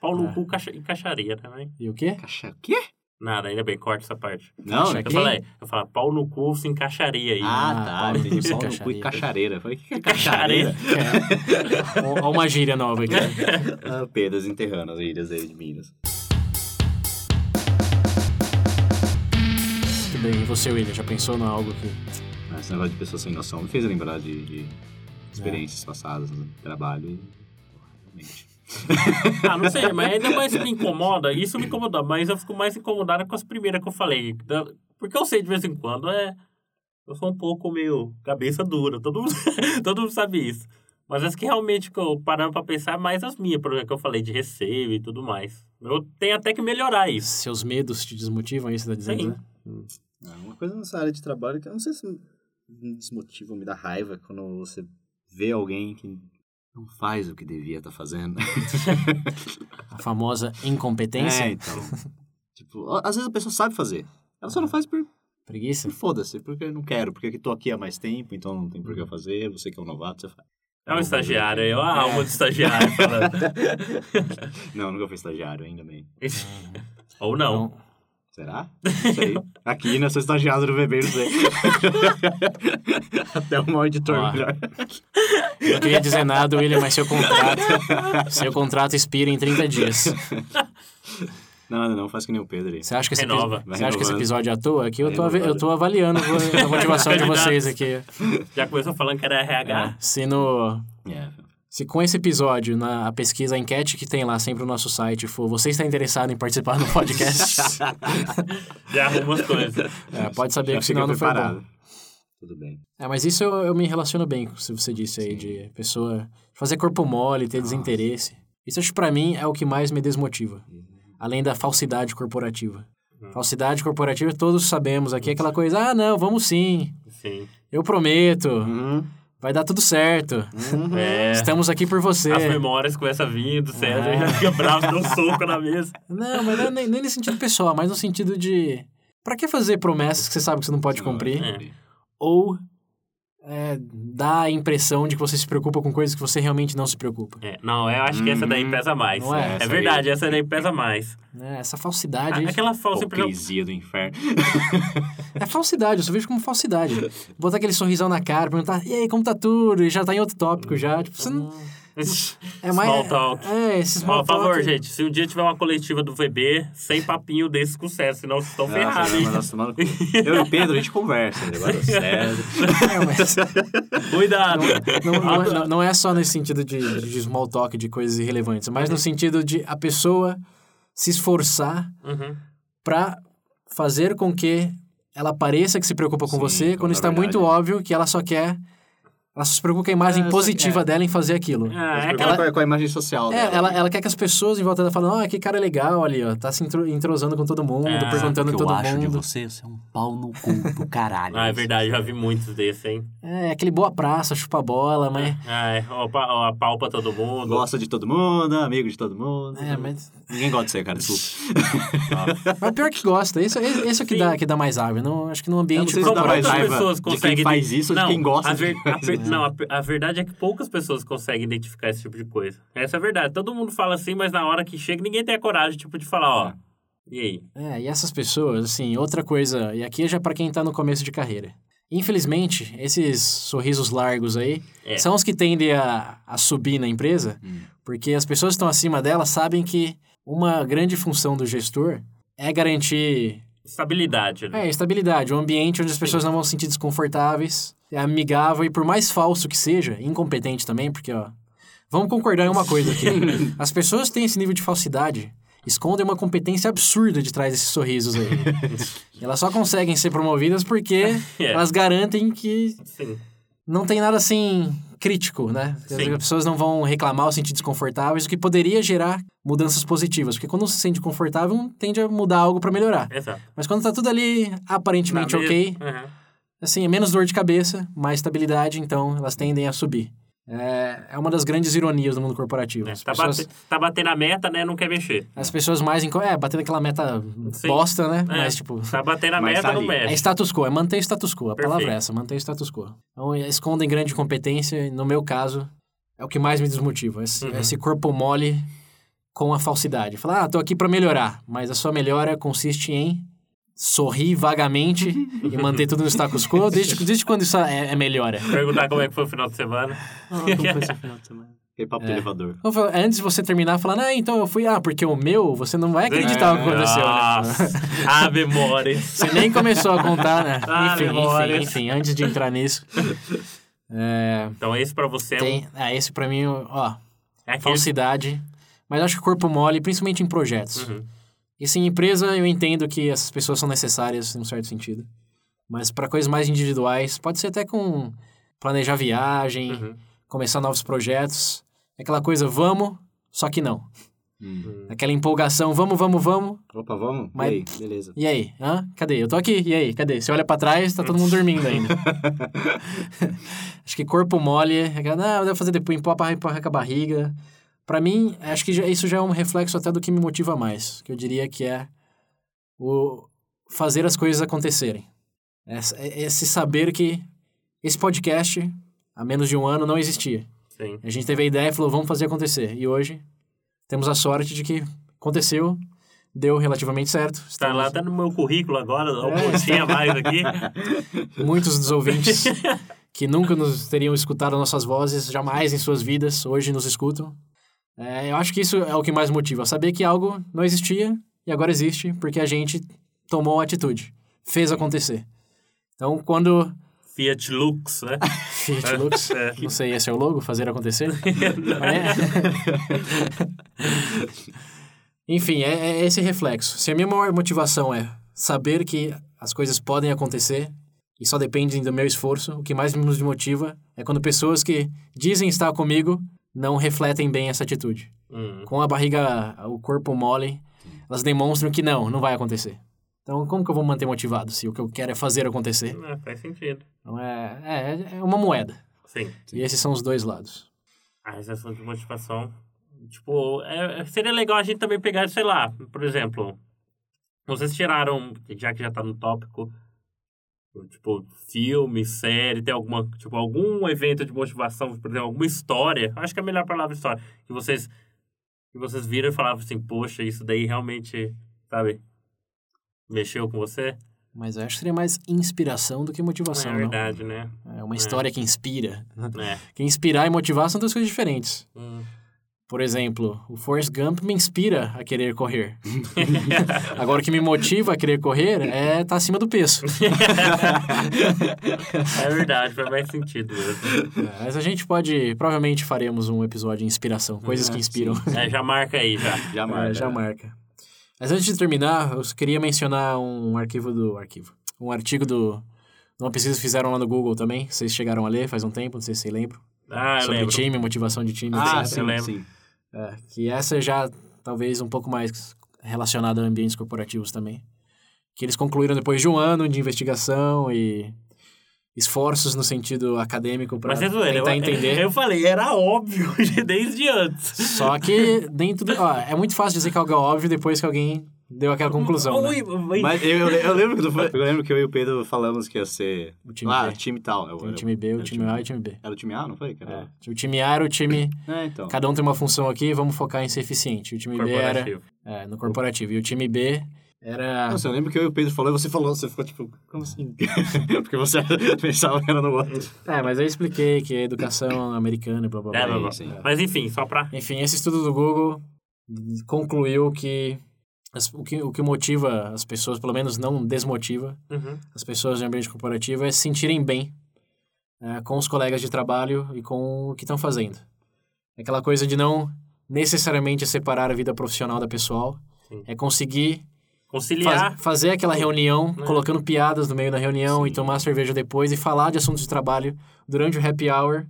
Paulo É. cu caixa- e caixaria também. E o quê? Caixa... Quê? Nada, ainda bem, corta essa parte. Não, Caixa Eu falei, eu falei, pau no cu se encaixaria aí. Ah, Ah, tá. Paulo, Entendi. Pau no cu e caixaria. cachareira. Falei, o que é Cachareira. cachareira? Olha uma gíria nova aqui. ah, Pedro desenterrando as ilhas aí de Minas. Muito bem, e você, William, já pensou no algo que... Mas Esse negócio de pessoa sem noção me fez lembrar de, de experiências passadas no trabalho. e, porra, Realmente. Ah, não sei, mas ainda mais me incomoda. Isso me incomoda, mas eu fico mais incomodado com as primeiras que eu falei. Porque eu sei de vez em quando, é. Eu sou um pouco meio cabeça dura, todo mundo, todo mundo sabe isso. Mas as que realmente que eu parando pra pensar, é mais as minhas, por exemplo, que eu falei de receio e tudo mais. Eu tenho até que melhorar isso. Seus medos te desmotivam, é isso que você tá dizendo, Sim. né? É, uma coisa nessa área de trabalho que eu não sei se me desmotiva ou me dá raiva quando você vê alguém que não faz o que devia estar fazendo. A famosa incompetência, É, então. tipo, às vezes a pessoa sabe fazer. Ela só não faz por, preguiça. por foda-se, porque eu não quero, porque eu tô aqui há mais tempo, então não tem por que eu fazer. Você que é um novato, você faz. É um estagiário aí, ó, a alma do estagiário falando. Não, nunca fui estagiário, ainda bem. Ou não. Então, Será? Não sei. Aqui, né? Sou estagiário do bebê, não sei. Até um mau editor Ó. melhor. não queria dizer nada, William, mas seu contrato, seu contrato expira em 30 dias. Não, não, não, faz que nem o Pedro aí. Você acha que esse, Renova. epi- você acha que esse episódio é à toa? Aqui eu tô, eu tô avaliando a motivação de vocês aqui. Já começou falando que era É, RH. se, no, É. se com esse episódio, na a pesquisa, a enquete que tem lá sempre no nosso site for você está interessado em participar do podcast, Já arruma as coisas. é, pode saber Já que senão fica não foi bom. Tudo bem. É, mas isso eu, eu me relaciono bem com o que você disse aí, Sim. de pessoa fazer corpo mole, ter Nossa. desinteresse. Isso acho que pra mim é o que mais me desmotiva. Uhum. Além da falsidade corporativa. Uhum. Falsidade corporativa, todos sabemos aqui, aquela coisa, ah, não, vamos sim, Sim. eu prometo, Uhum. Vai dar tudo certo. Uhum. É. Estamos aqui por você. As memórias começam a vir do César, É. já fica bravo, dá um soco na mesa. Não, mas não é nem, nem nesse sentido pessoal, mas no sentido de. Pra que fazer promessas que você sabe que você não pode cumprir? É. Ou é, dar a impressão de que você se preocupa com coisas que você realmente não se preocupa. É, não, eu acho que essa daí Uhum. pesa mais. Não é? É Essa verdade, essa daí pesa mais. Né? Essa falsidade. aí- Aquela falsa. Hipocrisia do inferno. É falsidade, eu só vejo como falsidade. Botar aquele sorrisão na cara, perguntar, e aí, como tá tudo? E já tá em outro tópico já. Tipo, você não. É mais. Small talk. É, esse small Ó, por favor, talk. gente, se um dia tiver uma coletiva do VB, sem papinho desse com o César, senão vocês estão ferrados, hein? nossa, mano, eu e o Pedro, a gente conversa. Agora, sério. É, mas Cuidado. não, não, é- não- não é só nesse sentido de, de small talk, de coisas irrelevantes, mas no sentido de a pessoa se esforçar Uhum. pra fazer com que ela pareça que se preocupa com Sim, você, quando está verdade- muito óbvio que ela só quer. Ela só se preocupa com a imagem É, só- positiva é. dela em fazer aquilo. Ah, é Ela... aquela... Com, a, com a imagem social É, dela. ela, ela quer que as pessoas em volta dela falem, ó, que cara legal ali, ó. Tá se entrosando com todo mundo, É, perguntando que todo eu acho de mundo. você, você é um pau no cu do caralho. Ah, é verdade, já vi muitos desses, hein? É, aquele boa praça, chupa bola, mas. Ah, é, ó, pa- ó, a pau pra todo mundo. Gosta de todo mundo, amigo de todo mundo. É, mas. Ninguém gosta de você, cara, desculpa. Mas pior que gosta. Isso, esse esse é o que Sim. dá, que dá mais raiva. Não, acho que no Eu ambiente não sei se São dá mais raiva pessoas de conseguem... quem faz isso ou de não, quem gosta A de ver- quem a ver- Não, a, a verdade é que poucas pessoas conseguem identificar esse tipo de coisa. Essa é a verdade. Todo mundo fala assim, mas na hora que chega, ninguém tem a coragem, tipo, de falar, ó... E aí? É, e essas pessoas, assim, outra coisa, e aqui é já pra quem tá no começo de carreira. Infelizmente, esses sorrisos largos aí É. são os que tendem a, a subir na empresa, Hum. porque as pessoas que estão acima dela sabem que uma grande função do gestor é garantir Estabilidade, né? é, estabilidade, um ambiente onde as pessoas não vão se sentir desconfortáveis, é amigável e por mais falso que seja, incompetente também, porque, ó, vamos concordar em uma coisa aqui. As pessoas têm esse nível de falsidade, escondem uma competência absurda de trás desses sorrisos aí. elas só conseguem ser promovidas porque É. elas garantem que Sim. não tem nada assim crítico, né? As Sim. pessoas não vão reclamar ou se sentir desconfortáveis, o que poderia gerar mudanças positivas, porque quando se sente confortável, tende a mudar algo para melhorar. Exato. Mas quando tá tudo ali aparentemente Na ok, Uhum. assim, é menos dor de cabeça, mais estabilidade, então elas tendem a subir. É, é uma das grandes ironias do mundo corporativo. É, As, tá, pessoas, bate- tá batendo a meta, né? Não quer mexer. as pessoas mais... enco- É, batendo aquela meta Sim. bosta, né? É. Mas, tipo... Tá batendo a meta, tá não ali. É mexe. status quo, é manter status quo. A palavra é Perfeito. essa, manter status quo. Então, escondem grande competência, e no meu caso, é o que mais me desmotiva. Esse, Uhum. esse corpo mole com a falsidade. Falar, ah, tô aqui pra melhorar, mas a sua melhora consiste em sorrir vagamente e manter tudo no status quo. Desde, desde quando isso é, é melhora? Perguntar como é que foi o final de semana. Ah, como foi esse final de semana? Aquele papo É. elevador. Então, Antes de você terminar, falando, ah, então eu fui, ah, porque o meu, você não vai acreditar o que aconteceu, né? Nossa, a memória. Você nem começou a contar, né? Ah, enfim, enfim, memórias. enfim, antes de entrar nisso. É, Então esse pra você é um... tem, é, esse pra mim, ó, É aquele... falsidade. Mas acho que corpo mole, principalmente em projetos. Uhum. E sim, em empresa eu entendo que essas pessoas são necessárias, em um certo sentido. Mas para coisas mais individuais, pode ser até com planejar viagem, Uhum. começar novos projetos. É Aquela coisa, vamos, só que não. Hum. Aquela empolgação, vamos, vamos, vamos. Opa, vamos? Mas- E aí? Beleza. E aí? Hã? Cadê? Eu tô aqui. E aí? Cadê? Você olha pra trás, tá todo mundo dormindo ainda. acho que corpo mole, é aquela, não, eu devo fazer depois, empurra, empurra com a barriga. Pra mim, acho que já- isso já é um reflexo até do que me motiva mais. Que eu diria que é o fazer as coisas acontecerem. Essa- é- Esse saber que esse podcast, há menos de um ano, não existia. Sim. A gente teve a ideia e falou, vamos fazer acontecer. E hoje, temos a sorte de que aconteceu, deu relativamente certo. Tá Estamos- lá, tá no meu currículo agora, um É, a mais aqui. Muitos dos ouvintes que nunca nos teriam escutado nossas vozes, jamais em suas vidas, hoje nos escutam. É, eu acho que isso é o que mais motiva. Saber que algo não existia e agora existe porque a gente tomou atitude, fez acontecer. Então, quando Fiat Lux, né? Fiat Lux, É. não sei, esse é o logo, fazer acontecer? É. Enfim, é, é esse reflexo. Se a minha maior motivação é saber que as coisas podem acontecer, e só dependem do meu esforço. O que mais me motiva é quando pessoas que dizem estar comigo não refletem bem essa atitude. Hum. Com a barriga, o corpo mole, elas demonstram que não, não vai acontecer. Então, como que eu vou manter motivado se o que eu quero é fazer acontecer? É, faz sentido. Então, é, é, é uma moeda. Sim. E esses são os dois lados. A exceção de motivação. Tipo, é- seria legal a gente também pegar, sei lá, por exemplo, vocês tiraram, já que já tá no tópico, tipo, filme, série, tem alguma, tipo, algum evento de motivação, por exemplo, alguma história, acho que é a melhor palavra história, que vocês, que vocês viram e falavam assim, poxa, isso daí realmente, sabe, mexeu com você? Mas eu acho que seria mais inspiração do que motivação, é não? verdade, né? É uma história que inspira. É. Que inspirar e motivar são duas coisas diferentes. Hum. Por exemplo, o Forrest Gump me inspira a querer correr. Agora, o que me motiva a querer correr é estar acima do peso. é verdade, faz mais sentido mesmo. É, Mas a gente pode... Provavelmente faremos um episódio de inspiração. Coisas que inspiram. É, já marca aí, já. Já É, marca. já marca. Mas antes de terminar, eu queria mencionar um arquivo do... Arquivo. Um artigo do... Uma pesquisa que fizeram lá no Google também. Vocês chegaram a ler faz um tempo, não sei se vocês lembram. Ah, eu sobre lembro. time, motivação de time, Ah, etc. sim, lembro. sim. É, que essa já talvez um pouco mais relacionada a ambientes corporativos também. Que eles concluíram depois de um ano de investigação e esforços no sentido acadêmico para é tentar eu, entender. Eu falei, era óbvio desde antes. Só que dentro do... Ó, é muito fácil dizer que algo é óbvio depois que alguém deu aquela conclusão, né? Ui, ui, Mas eu, eu, eu lembro que eu lembro que eu e o Pedro falamos que ia ser. O time ah, B. time tal. Eu- Tem o eu- time B, o era time A e o time B. Era o time A, não foi? Era- É. O time A era o time... É, então. Cada um tem uma função aqui, vamos focar em ser eficiente. O time B era... corporativo. É, no corporativo. E o time B era... Nossa, eu lembro que eu e o Pedro falou e você falou, você ficou tipo, como assim? Porque você pensava que era no outro. É, mas eu expliquei que é educação americana e blá blá blá. É, blá, blá. sim. Mas enfim, só pra. Enfim, esse estudo do Google concluiu que, as- o que o que motiva as pessoas, pelo menos não desmotiva Uhum. as pessoas no ambiente corporativo, é se sentirem bem é, com os colegas de trabalho e com o que estão fazendo. É Aquela coisa de não necessariamente separar a vida profissional da pessoal, Sim. é conseguir Conciliar. faz- fazer aquela reunião, né? colocando piadas no meio da reunião e Sim. tomar cerveja depois e falar de assuntos de trabalho durante o happy hour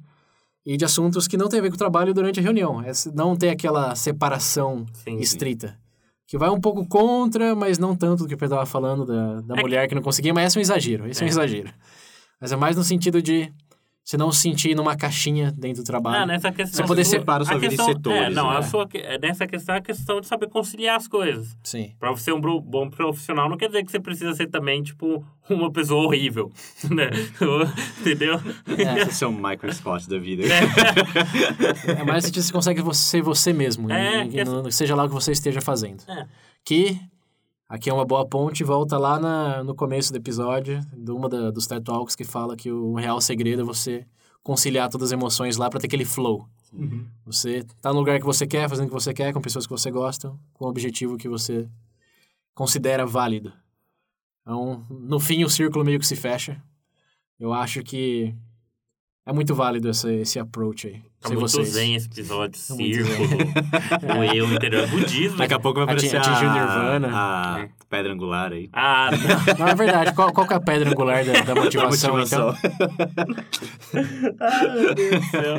e de assuntos que não tem a ver com o trabalho durante a reunião. É não ter aquela separação Sim, sim. Que vai um pouco contra, mas não tanto do que o Pedro estava falando da, da É mulher que não conseguia, mas esse é um exagero, esse é. um É. exagero. Mas é mais no sentido de você não se sentir numa caixinha dentro do trabalho. Ah, nessa questão. Você poder sua- separar a sua vida em questão, setores, É, não, né? a sua, é, nessa questão é a questão de saber conciliar as coisas. Sim. Pra você ser um bom profissional, não quer dizer que você precisa ser também, tipo, uma pessoa horrível. Né? Entendeu? Esse é o Michael Scott da vida. É mais no sentido que você consegue ser você mesmo, É, em- que- no- seja lá o que você esteja fazendo. É. Que aqui é uma boa ponte, volta lá na, no começo do episódio, de uma da, dos TED Talks que fala que o real segredo é você conciliar todas as emoções lá para ter aquele flow. Você tá no lugar que você quer, fazendo o que você quer, com pessoas que você gosta, com o objetivo que você considera válido. Então, no fim, o círculo meio que se fecha. Eu acho que é muito válido esse, esse approach aí. Tá muito vocês. zen esse episódio. Tá muito Círculo, o eu interior. Budismo. Daqui a pouco vai aparecer atingiu a, Nirvana. a É. pedra angular aí. Ah, Não, é verdade. Qual, qual que é a pedra angular da, da motivação, então? ah, meu Deus do céu.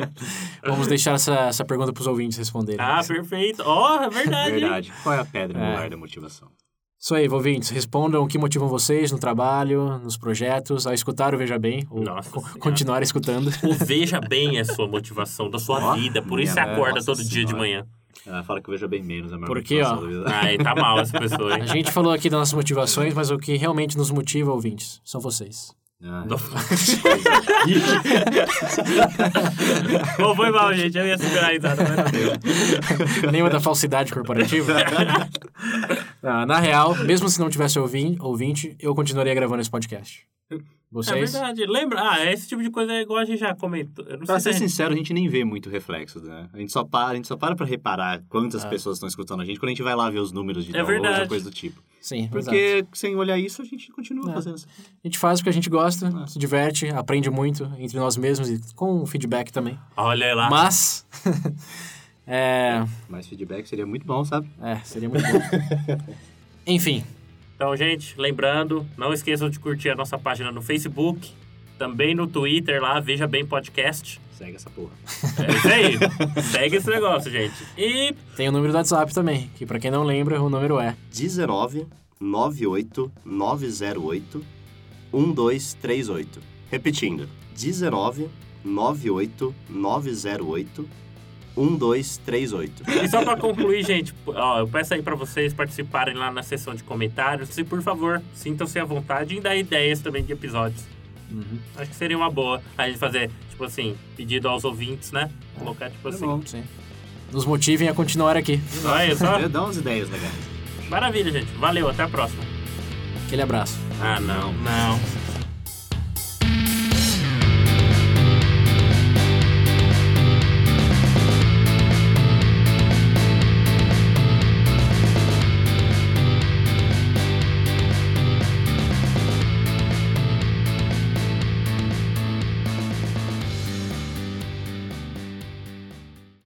Vamos deixar essa, essa pergunta para os ouvintes responderem. Ah, perfeito. Ó, é verdade. Verdade. Qual é a pedra É. angular da motivação? Isso aí, ouvintes. Respondam o que motivam vocês no trabalho, nos projetos, a escutar o Veja Bem, ou Nossa co- Senhora. continuar escutando. O veja bem a sua motivação, da sua Ó, vida. Por isso você acorda nossa todo dia de senhora. manhã. Ela fala que eu vejo bem menos a maior Porque, motivação ó. Ai, tá mal essa pessoa, hein? A gente falou aqui das nossas motivações, mas o que realmente nos motiva, ouvintes, são vocês. Ah, Bom, foi mal, gente. Eu ia segurar a risada, mas não deu. Lembra da falsidade corporativa? Ah, na real, mesmo se não tivesse ouvin- ouvinte, eu continuaria gravando esse podcast. É Vocês? verdade. Lembra? Ah, esse tipo de coisa é igual a gente já comentou. Eu não Pra sei ser se é- sincero, a gente nem vê muito reflexo, né? A gente só para, a gente só para pra reparar quantas Ah. pessoas estão escutando a gente quando a gente vai lá ver os números de É downloads ou coisa do tipo. Sim, exato. Porque sem olhar isso, a gente continua É. fazendo isso. A gente faz o que a gente gosta, Ah. se diverte, aprende muito entre nós mesmos e com feedback também. Olha lá. Mas. é, Mais feedback seria muito bom, sabe? é, seria muito bom. Enfim, Então, gente, lembrando, não esqueçam de curtir a nossa página no Facebook, também no Twitter lá, Veja Bem Podcast. Segue essa porra. É isso aí. Segue esse negócio, gente. E Tem o número do WhatsApp também, que pra quem não lembra, o número é 19 98 908 1238. Repetindo, 19 98 908 1238. E só pra concluir, gente, ó, eu peço aí pra vocês participarem lá na seção de comentários. E, por favor, sintam-se à vontade em dar ideias também de episódios. Acho que seria uma boa a gente fazer, tipo assim, pedido aos ouvintes, né? Colocar, tipo assim. bom, sim. Nos motivem a continuar aqui. Olha só. Dá umas ideias legais. Maravilha, gente. Valeu, até a próxima. Aquele abraço. Ah, não, não.